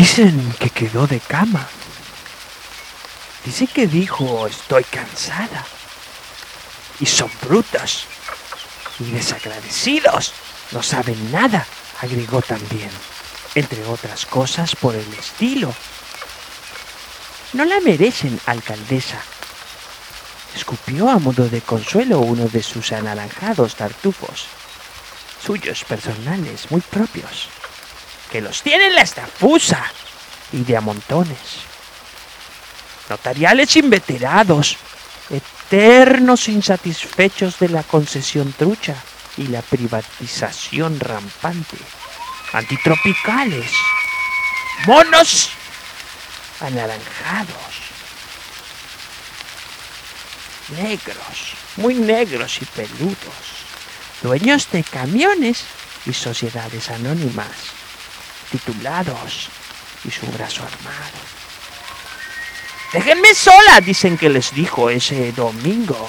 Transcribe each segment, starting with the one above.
Dicen que quedó de cama. Dice que dijo estoy cansada. Y son brutos. Y desagradecidos. No saben nada, agregó también. Entre otras cosas por el estilo. No la merecen, alcaldesa. Escupió a modo de consuelo uno de sus anaranjados tartufos. Suyos personales, muy propios. Que los tiene la estafusa. Y de a montones notariales inveterados, eternos insatisfechos de la concesión trucha y la privatización rampante, antitropicales, monos anaranjados, negros, muy negros y peludos, dueños de camiones y sociedades anónimas, titulados y su brazo armado. Déjenme sola, dicen que les dijo ese domingo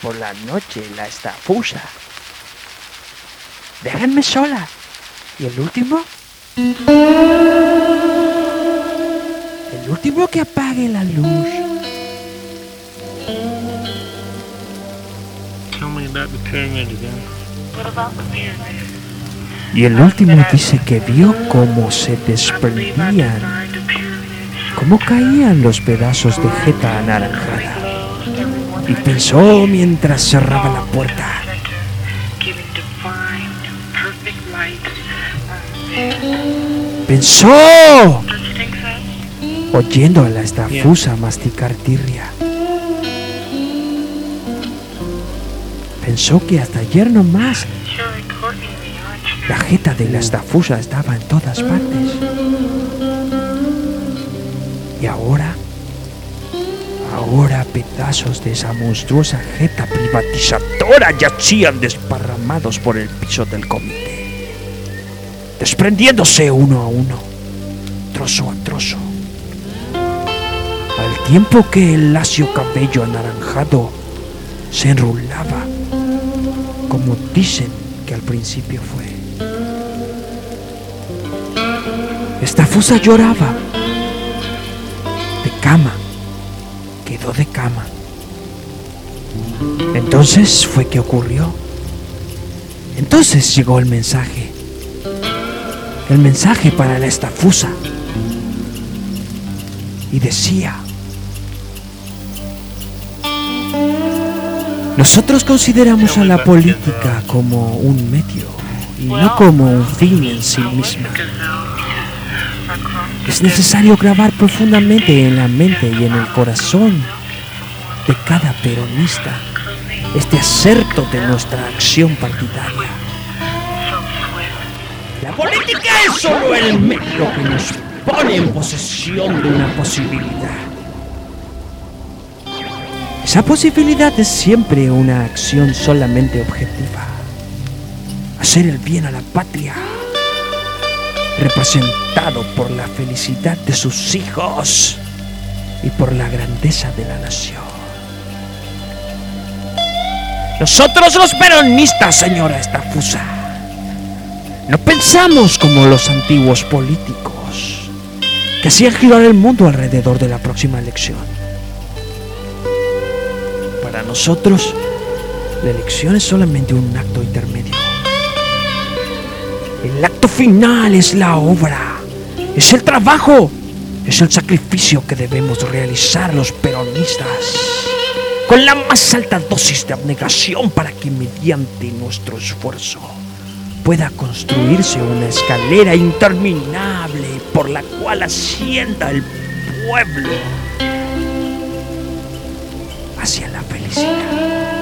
por la noche la estafusa. Déjenme sola. ¿Y el último? El último que apague la luz. Y el último dice que vio cómo se desprendían cómo caían los pedazos de jeta anaranjada. Y pensó mientras cerraba la puerta. Pensó, oyendo a la estafusa masticar tirria. Pensó que hasta ayer no más la jeta de la estafusa estaba en todas partes. Y ahora, ahora pedazos de esa monstruosa jeta privatizadora yacían desparramados por el piso del comité, desprendiéndose uno a uno, trozo a trozo, al tiempo que el lacio cabello anaranjado se enrulaba, como dicen que al principio fue. Esta fusa lloraba cama. Quedó de cama. Entonces fue que ocurrió. Entonces llegó el mensaje. El mensaje para la estafusa. Y decía, nosotros consideramos a la política como un medio y no como un fin en sí misma. Es necesario grabar profundamente en la mente y en el corazón de cada peronista este acerto de nuestra acción partidaria. La política es solo el medio que nos pone en posesión de una posibilidad. Esa posibilidad es siempre una acción solamente objetiva. Hacer el bien a la patria representado por la felicidad de sus hijos y por la grandeza de la nación. Nosotros los peronistas, señora Estafusa, no pensamos como los antiguos políticos que hacían girar el mundo alrededor de la próxima elección. Para nosotros, la elección es solamente un acto intermedio el acto final es la obra, es el trabajo, es el sacrificio que debemos realizar los peronistas. Con la más alta dosis de abnegación para que mediante nuestro esfuerzo pueda construirse una escalera interminable por la cual ascienda el pueblo hacia la felicidad.